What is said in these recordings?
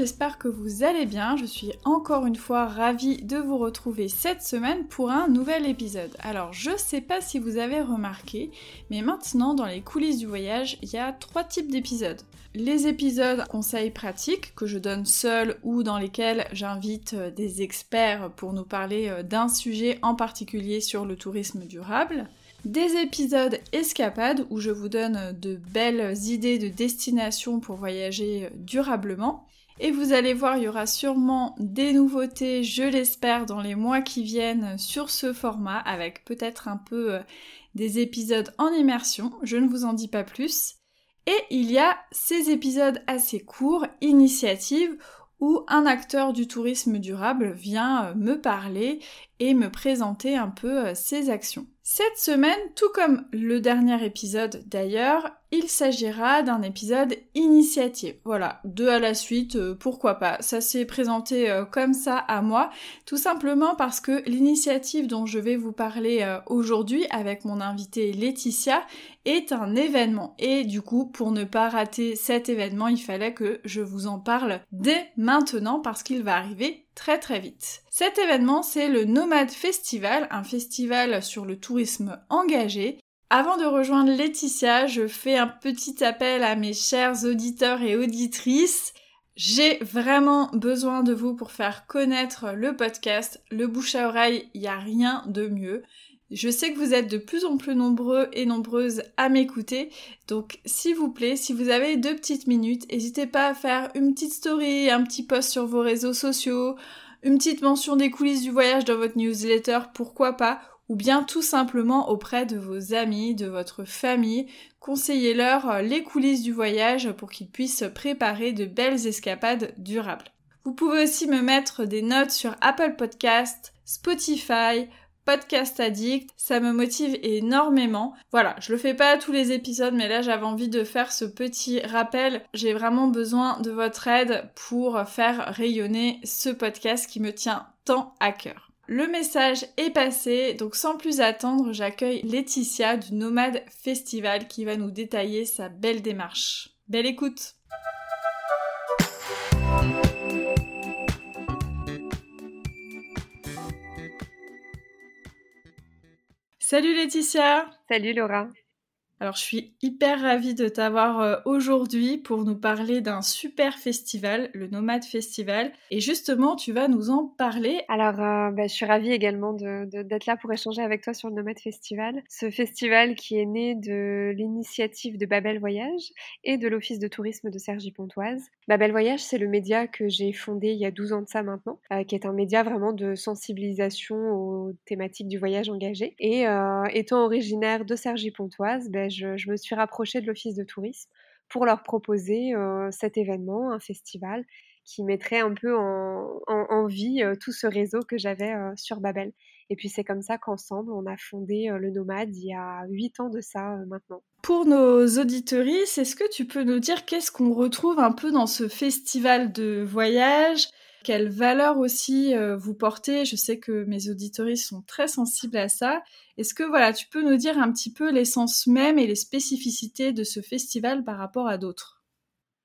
J'espère que vous allez bien. Je suis encore une fois ravie de vous retrouver cette semaine pour un nouvel épisode. Alors je sais pas si vous avez remarqué, mais maintenant dans les coulisses du voyage, il y a trois types d'épisodes. Les épisodes conseils pratiques que je donne seul ou dans lesquels j'invite euh, des experts pour nous parler euh, d'un sujet en particulier sur le tourisme durable des épisodes escapades où je vous donne de belles idées de destination pour voyager durablement. Et vous allez voir, il y aura sûrement des nouveautés, je l'espère, dans les mois qui viennent sur ce format, avec peut-être un peu euh, des épisodes en immersion, je ne vous en dis pas plus. Et il y a ces épisodes assez courts, initiatives, où un acteur du tourisme durable vient euh, me parler et me présenter un peu euh, ses actions. Cette semaine, tout comme le dernier épisode d'ailleurs, il s'agira d'un épisode initiative. Voilà, deux à la suite, euh, pourquoi pas. Ça s'est présenté euh, comme ça à moi, tout simplement parce que l'initiative dont je vais vous parler aujourd'hui avec mon invitée Laetitia est un événement. Et du coup, pour ne pas rater cet événement, il fallait que je vous en parle dès maintenant parce qu'il va arriver très très vite. Cet événement, c'est le Nomade Festival, un festival sur le tourisme engagé avant de rejoindre Laetitia, je fais un petit appel à mes chers auditeurs et auditrices. J'ai vraiment besoin de vous pour faire connaître le podcast. Le bouche à oreille, il n'y a rien de mieux. Je sais que vous êtes de plus en plus nombreux et nombreuses à m'écouter, donc s'il vous plaît, si vous avez deux petites minutes, n'hésitez pas à faire une petite story, un petit post sur vos réseaux sociaux, une petite mention des coulisses du voyage dans votre newsletter, pourquoi pas, ou bien tout simplement auprès de vos amis, de votre famille. Conseillez-leur euh, les coulisses du voyage pour qu'ils puissent préparer de belles escapades durables. Vous pouvez aussi me mettre des notes sur Apple Podcast, Spotify, Podcast Addict, ça me motive énormément. Voilà, je le fais pas à tous les épisodes, mais là j'avais envie de faire ce petit rappel. J'ai vraiment besoin de votre aide pour faire rayonner ce podcast qui me tient tant à cœur. Le message est passé, donc sans plus attendre, j'accueille Laetitia du Nomade Festival qui va nous détailler sa belle démarche. Belle écoute Salut Laetitia. Salut Laura alors je suis hyper ravie de t'avoir euh, aujourd'hui pour nous parler d'un super festival, le Nomade Festival. Et justement, tu vas nous en parler. Alors euh, bah, je suis ravie également d'être là pour échanger avec toi sur le Nomade Festival. Ce festival qui est né de l'initiative de Babel Voyage et de l'Office de tourisme de Cergy-Pontoise. Babel Voyage, c'est le média que j'ai fondé il y a 12 ans de ça maintenant, euh, qui est un média vraiment de sensibilisation aux thématiques du voyage engagé. Et étant originaire de Cergy-Pontoise, ben, je, me suis rapprochée de l'Office de tourisme pour leur proposer euh, cet événement, un festival qui mettrait un peu en, vie euh, tout ce réseau que j'avais euh, sur Babel. Et puis c'est comme ça qu'ensemble, on a fondé le Nomade il y a huit ans de ça maintenant. Pour nos auditories, est-ce que tu peux nous dire qu'est-ce qu'on retrouve un peu dans ce festival de voyage? Quelle valeur aussi euh, vous portez? Je sais que mes auditories sont très sensibles à ça. Est-ce que voilà, tu peux nous dire un petit peu l'essence même et les spécificités de ce festival par rapport à d'autres?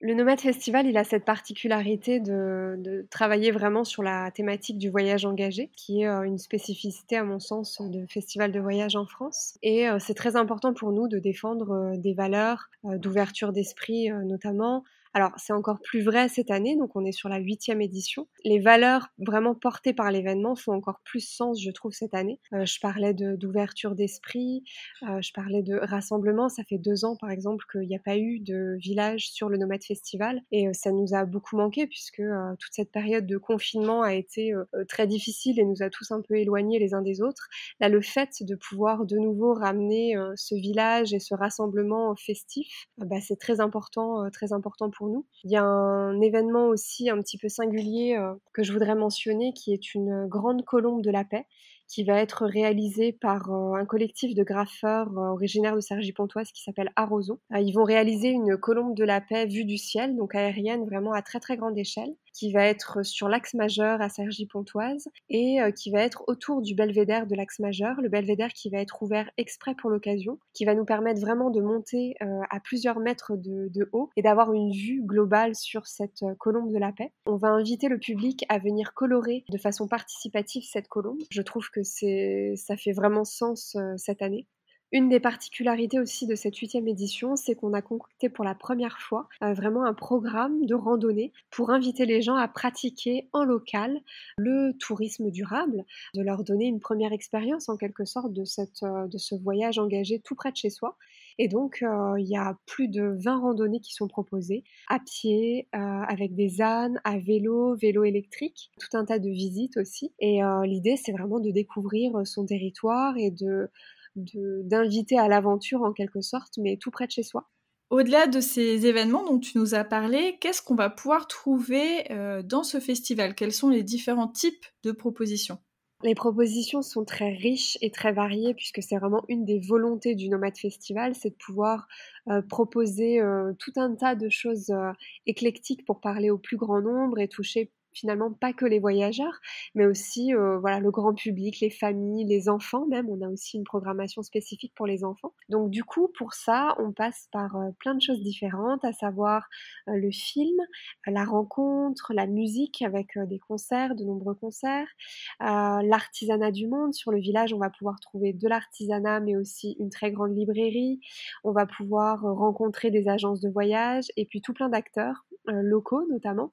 Le Nomade Festival, il a cette particularité de, travailler vraiment sur la thématique du voyage engagé, qui est euh, une spécificité à mon sens de festival de voyage en France. Et euh, c'est très important pour nous de défendre des valeurs d'ouverture d'esprit notamment, Alors c'est encore plus vrai cette année, donc on est sur la huitième édition. Les valeurs vraiment portées par l'événement font encore plus sens, je trouve, cette année. Euh, je parlais d'ouverture d'esprit, euh, je parlais de rassemblement. Ça fait deux ans, par exemple, qu'il n'y a pas eu de village sur le Nomade Festival, et euh, ça nous a beaucoup manqué puisque toute cette période de confinement a été très difficile et nous a tous un peu éloignés les uns des autres. Là, le fait de pouvoir de nouveau ramener ce village et ce rassemblement festif, bah, c'est très important, très important pour Il y a un événement aussi un petit peu singulier euh, que je voudrais mentionner qui est une grande colombe de la paix qui va être réalisé par euh, un collectif de graffeurs euh, originaires de Cergy-Pontoise qui s'appelle Arroso. Euh, ils vont réaliser une colombe de la paix vue du ciel, donc aérienne vraiment à très très grande échelle, qui va être sur l'axe majeur à Cergy-Pontoise et qui va être autour du belvédère de l'axe majeur, le belvédère qui va être ouvert exprès pour l'occasion, qui va nous permettre vraiment de monter à plusieurs mètres de, haut et d'avoir une vue globale sur cette colombe de la paix. On va inviter le public à venir colorer de façon participative cette colombe. Je trouve que ça fait vraiment sens euh, cette année. Une des particularités aussi de cette huitième édition, c'est qu'on a concocté pour la première fois euh, vraiment un programme de randonnée pour inviter les gens à pratiquer en local le tourisme durable, de leur donner une première expérience en quelque sorte de, cette, euh, de ce voyage engagé tout près de chez soi. Et donc, euh, il y a plus de 20 randonnées qui sont proposées, à pied, avec des ânes, à vélo, vélo électrique, tout un tas de visites aussi. Et l'idée, c'est vraiment de découvrir son territoire et de d'inviter à l'aventure en quelque sorte, mais tout près de chez soi. Au-delà de ces événements dont tu nous as parlé, qu'est-ce qu'on va pouvoir trouver dans ce festival? Quels sont les différents types de propositions? Les propositions sont très riches et très variées puisque c'est vraiment une des volontés du Nomade Festival, c'est de pouvoir euh, proposer euh, tout un tas de choses euh, éclectiques pour parler au plus grand nombre et toucher finalement pas que les voyageurs, mais aussi euh, voilà le grand public, les familles, les enfants même. On a aussi une programmation spécifique pour les enfants. Donc du coup, pour ça, on passe par euh, plein de choses différentes, à savoir euh, le film, la rencontre, la musique avec des concerts, de nombreux concerts, l'artisanat du monde. Sur le village, on va pouvoir trouver de l'artisanat, mais aussi une très grande librairie. On va pouvoir rencontrer des agences de voyage et puis tout plein d'acteurs locaux notamment,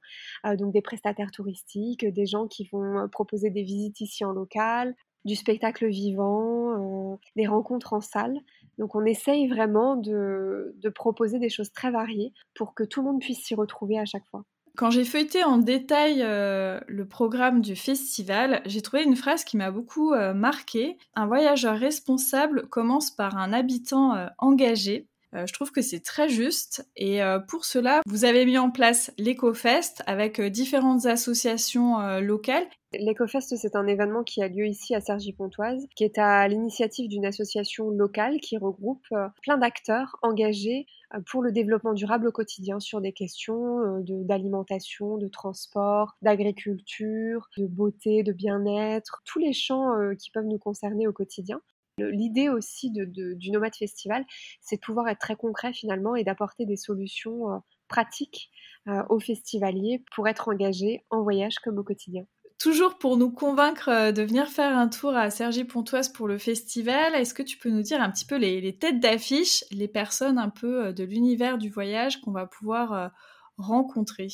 donc des prestataires touristiques, des gens qui vont euh, proposer des visites ici en local, du spectacle vivant, euh, des rencontres en salle. Donc on essaye vraiment de, proposer des choses très variées pour que tout le monde puisse s'y retrouver à chaque fois. Quand j'ai feuilleté en détail euh, le programme du festival, j'ai trouvé une phrase qui m'a beaucoup marqué. Un voyageur responsable commence par un habitant engagé. Euh, je trouve que c'est très juste et euh, pour cela, vous avez mis en place l'EcoFest avec euh, différentes associations locales. L'EcoFest, c'est un événement qui a lieu ici à Cergy-Pontoise, qui est à l'initiative d'une association locale qui regroupe plein d'acteurs engagés pour le développement durable au quotidien sur des questions d'alimentation, de, transport, d'agriculture, de beauté, de bien-être, tous les champs qui peuvent nous concerner au quotidien. L'idée aussi du Nomade Festival, c'est de pouvoir être très concret finalement et d'apporter des solutions euh, pratiques euh, aux festivaliers pour être engagés en voyage comme au quotidien. Toujours pour nous convaincre euh, de venir faire un tour à Cergy-Pontoise pour le festival, est-ce que tu peux nous dire un petit peu les, têtes d'affiche, les personnes un peu de l'univers du voyage qu'on va pouvoir rencontrer?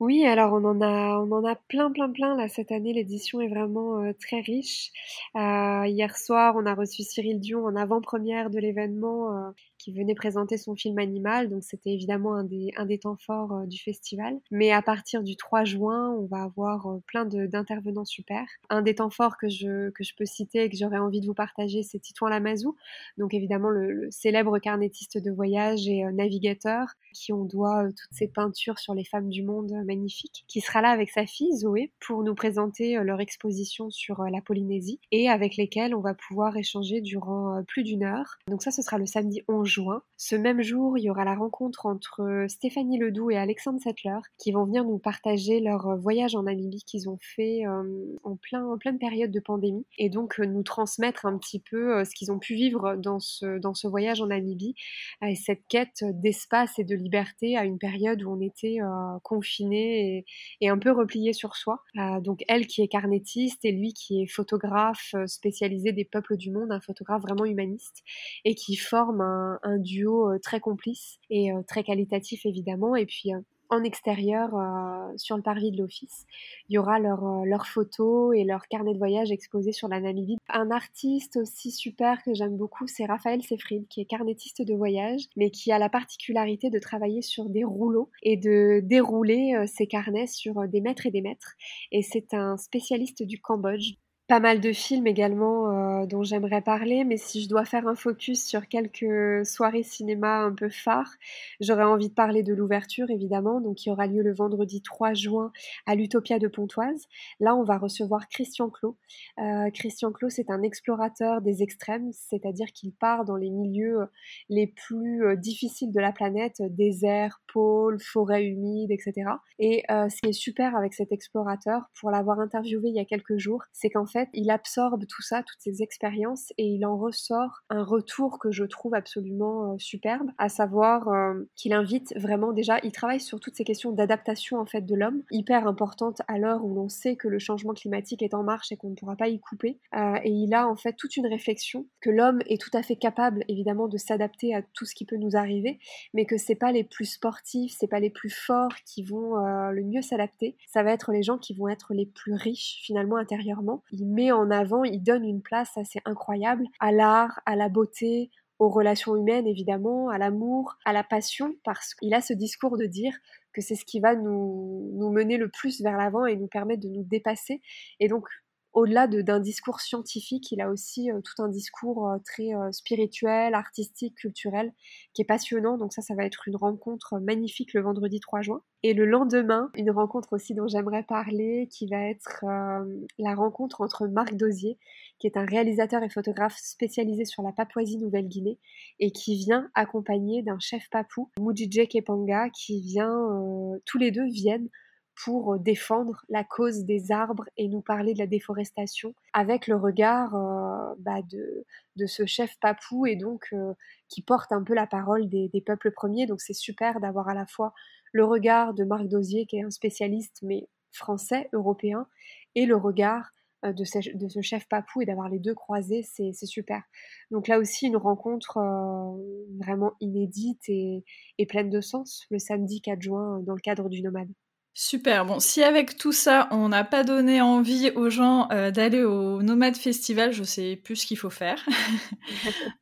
Oui, alors on en a, on en a plein, plein, plein là cette année. L'édition est vraiment euh, très riche. Euh, hier soir, on a reçu Cyril Dion en avant-première de l'événement euh, qui venait présenter son film Animal. Donc c'était évidemment un des, un des temps forts du festival. Mais à partir du 3 juin, on va avoir plein d'intervenants super. Un des temps forts que je, que je peux citer et que j'aurais envie de vous partager, c'est Titouan Lamazou. Donc évidemment le, le, célèbre carnétiste de voyage et navigateur qui on doit toutes ses peintures sur les femmes du monde qui sera là avec sa fille Zoé pour nous présenter euh, leur exposition sur euh, la Polynésie et avec lesquelles on va pouvoir échanger durant euh, plus d'une heure. Donc ça, ce sera le samedi 11 juin. Ce même jour, il y aura la rencontre entre Stéphanie Ledoux et Alexandre Settler qui vont venir nous partager leur voyage en Namibie qu'ils ont fait en, plein, en pleine période de pandémie et donc nous transmettre un petit peu ce qu'ils ont pu vivre dans ce, dans ce voyage en Namibie et cette quête d'espace et de liberté à une période où on était et, un peu replié sur soi. Euh, donc elle qui est carnétiste et lui qui est photographe euh, spécialisé des peuples du monde, un photographe vraiment humaniste et qui forme un, duo euh, très complice et très qualitatif évidemment. Et puis en extérieur sur le parvis de l'office. Il y aura leurs photos et leurs carnets de voyage exposés sur la Namibie. Un artiste aussi super que j'aime beaucoup, c'est Raphaël Seyfried, qui est carnettiste de voyage, mais qui a la particularité de travailler sur des rouleaux et de dérouler ses carnets sur des mètres et des mètres. Et c'est un spécialiste du Cambodge pas mal de films également euh, dont j'aimerais parler, mais si je dois faire un focus sur quelques soirées cinéma un peu phares, j'aurais envie de parler de l'ouverture évidemment, donc qui aura lieu le vendredi 3 juin à l'Utopia de Pontoise. Là, on va recevoir Christian Clot. Euh, Christian Clot, c'est un explorateur des extrêmes, c'est-à-dire qu'il part dans les milieux les plus euh, difficiles de la planète, désert, pôles, forêts humides, etc. Et ce qui est super avec cet explorateur, pour l'avoir interviewé il y a quelques jours, c'est qu'en fait, il absorbe tout ça, toutes ces expériences, et il en ressort un retour que je trouve absolument euh, superbe, à savoir euh, qu'il invite vraiment déjà, il travaille sur toutes ces questions d'adaptation en fait de l'homme, hyper importante à l'heure où l'on sait que le changement climatique est en marche et qu'on ne pourra pas y couper. Euh, et il a en fait toute une réflexion que l'homme est tout à fait capable évidemment de s'adapter à tout ce qui peut nous arriver, mais que c'est pas les plus sportifs, c'est pas les plus forts qui vont le mieux s'adapter. Ça va être les gens qui vont être les plus riches finalement intérieurement. Met en avant, il donne une place assez incroyable à l'art, à la beauté, aux relations humaines évidemment, à l'amour, à la passion, parce qu'il a ce discours de dire que c'est ce qui va nous, nous mener le plus vers l'avant et nous permettre de nous dépasser. Et donc au-delà d'un discours scientifique, il a aussi euh, tout un discours euh, très euh, spirituel, artistique, culturel, qui est passionnant. Donc ça, ça va être une rencontre magnifique le vendredi 3 juin. Et le lendemain, une rencontre aussi dont j'aimerais parler, qui va être la rencontre entre Marc Dosier, qui est un réalisateur et photographe spécialisé sur la Papouasie-Nouvelle-Guinée, et qui vient accompagné d'un chef papou, Mujije Kepanga, qui vient, tous les deux viennent pour euh, défendre la cause des arbres et nous parler de la déforestation avec le regard euh, bah, de, ce chef papou et donc euh, qui porte un peu la parole des, peuples premiers. Donc c'est super d'avoir à la fois le regard de Marc Dosier qui est un spécialiste mais français, européen, et le regard de ce, de ce, chef papou et d'avoir les deux croisés, c'est super. Donc là aussi, une rencontre vraiment inédite et, et, pleine de sens le samedi 4 juin dans le cadre du Nomade. Super. Bon, si avec tout ça, on n'a pas donné envie aux gens euh, d'aller au Nomade Festival, je sais plus ce qu'il faut faire.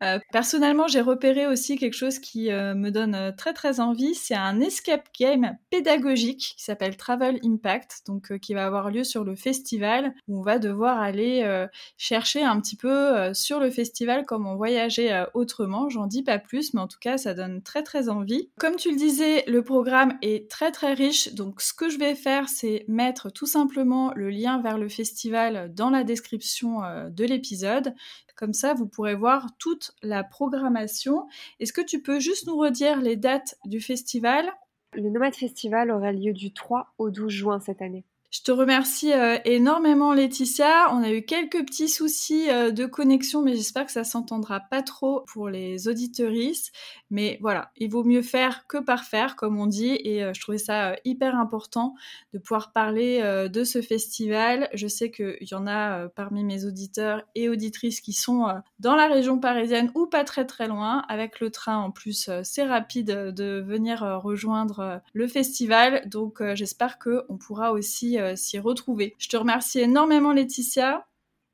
Euh, personnellement, j'ai repéré aussi quelque chose qui euh, me donne très très envie. C'est un escape game pédagogique qui s'appelle Travel Impact, donc qui va avoir lieu sur le festival où on va devoir aller chercher un petit peu sur le festival comment voyager autrement. J'en dis pas plus, mais en tout cas, ça donne très très envie. Comme tu le disais, le programme est très très riche, donc que je vais faire, c'est mettre tout simplement le lien vers le festival dans la description euh, de l'épisode. Comme ça, vous pourrez voir toute la programmation. Est-ce que tu peux juste nous redire les dates du festival? Le Nomade Festival aura lieu du 3 au 12 juin cette année. Je te remercie euh, énormément Laetitia. On a eu quelques petits soucis euh, de connexion, mais j'espère que ça s'entendra pas trop pour les auditeuristes. Mais voilà, il vaut mieux faire que par faire, comme on dit, et euh, je trouvais ça hyper important de pouvoir parler de ce festival. Je sais qu'il y en a parmi mes auditeurs et auditrices qui sont dans la région parisienne ou pas très très loin. Avec le train en plus, c'est rapide de venir rejoindre le festival. Donc j'espère qu'on pourra aussi s'y retrouver. Je te remercie énormément Laetitia.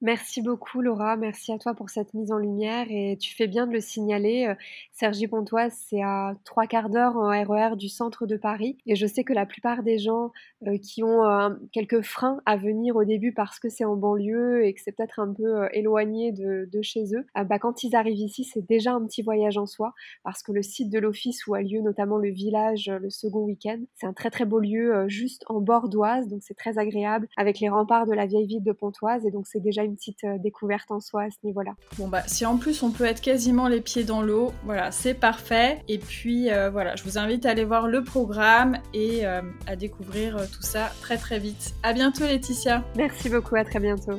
Merci beaucoup Laura, merci à toi pour cette mise en lumière et tu fais bien de le signaler. Euh, Sergi Pontoise, c'est à trois quarts d'heure en RER e du centre de Paris et je sais que la plupart des gens euh, qui ont euh, quelques freins à venir au début parce que c'est en banlieue et que c'est peut-être un peu éloigné de, chez eux, bah, quand ils arrivent ici, c'est déjà un petit voyage en soi parce que le site de l'office où a lieu notamment le village le second week-end, c'est un très très beau lieu juste en bord d'Oise, donc c'est très agréable avec les remparts de la vieille ville de Pontoise et donc c'est déjà une petite euh, découverte en soi à ce niveau-là. Bon bah si en plus on peut être quasiment les pieds dans l'eau, voilà, c'est parfait. Et puis euh, voilà, je vous invite à aller voir le programme et euh, à découvrir tout ça très très vite. À bientôt Laetitia. Merci beaucoup, à très bientôt.